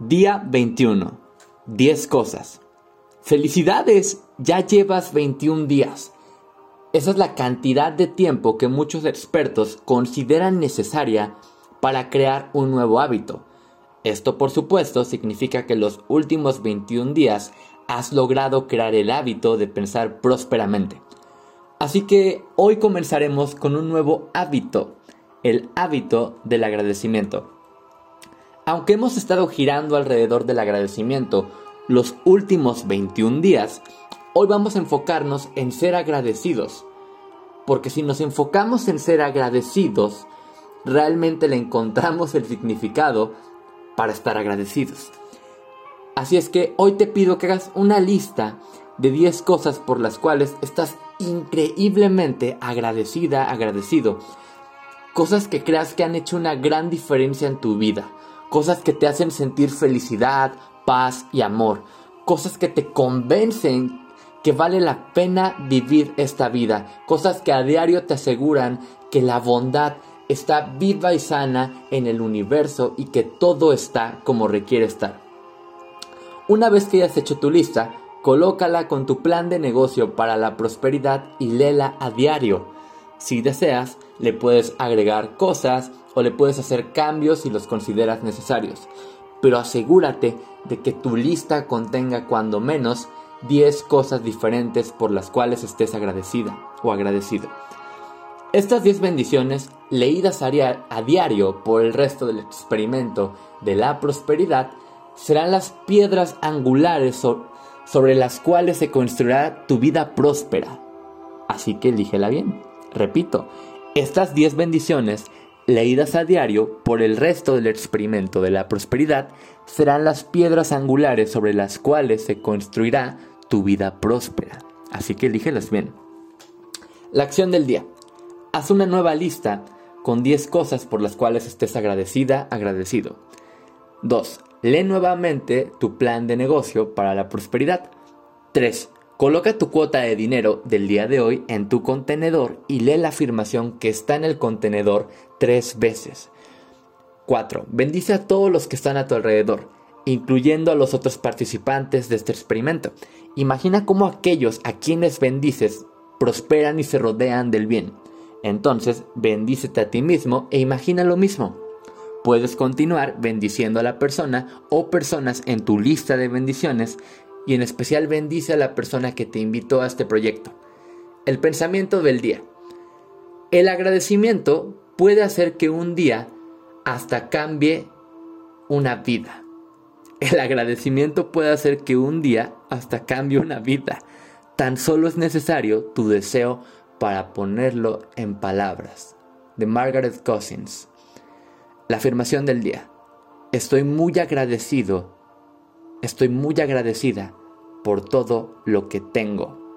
Día 21. 10 cosas. Felicidades, ya llevas 21 días. Esa es la cantidad de tiempo que muchos expertos consideran necesaria para crear un nuevo hábito. Esto por supuesto significa que los últimos 21 días has logrado crear el hábito de pensar prósperamente. Así que hoy comenzaremos con un nuevo hábito, el hábito del agradecimiento. Aunque hemos estado girando alrededor del agradecimiento los últimos 21 días, hoy vamos a enfocarnos en ser agradecidos. Porque si nos enfocamos en ser agradecidos, realmente le encontramos el significado para estar agradecidos. Así es que hoy te pido que hagas una lista de 10 cosas por las cuales estás increíblemente agradecida, agradecido. Cosas que creas que han hecho una gran diferencia en tu vida cosas que te hacen sentir felicidad, paz y amor, cosas que te convencen que vale la pena vivir esta vida, cosas que a diario te aseguran que la bondad está viva y sana en el universo y que todo está como requiere estar. Una vez que hayas hecho tu lista, colócala con tu plan de negocio para la prosperidad y léela a diario. Si deseas, le puedes agregar cosas o le puedes hacer cambios si los consideras necesarios. Pero asegúrate de que tu lista contenga cuando menos 10 cosas diferentes por las cuales estés agradecida o agradecido. Estas 10 bendiciones, leídas a diario por el resto del experimento de la prosperidad, serán las piedras angulares sobre las cuales se construirá tu vida próspera. Así que elígela bien. Repito, estas 10 bendiciones leídas a diario por el resto del experimento de la prosperidad, serán las piedras angulares sobre las cuales se construirá tu vida próspera. Así que elígelas bien. La acción del día. Haz una nueva lista con 10 cosas por las cuales estés agradecida, agradecido. 2. Lee nuevamente tu plan de negocio para la prosperidad. 3. Coloca tu cuota de dinero del día de hoy en tu contenedor y lee la afirmación que está en el contenedor tres veces. 4. Bendice a todos los que están a tu alrededor, incluyendo a los otros participantes de este experimento. Imagina cómo aquellos a quienes bendices prosperan y se rodean del bien. Entonces, bendícete a ti mismo e imagina lo mismo. Puedes continuar bendiciendo a la persona o personas en tu lista de bendiciones y en especial bendice a la persona que te invitó a este proyecto. El pensamiento del día. El agradecimiento puede hacer que un día hasta cambie una vida. El agradecimiento puede hacer que un día hasta cambie una vida. Tan solo es necesario tu deseo para ponerlo en palabras. De Margaret Cousins. La afirmación del día. Estoy muy agradecido, estoy muy agradecida por todo lo que tengo.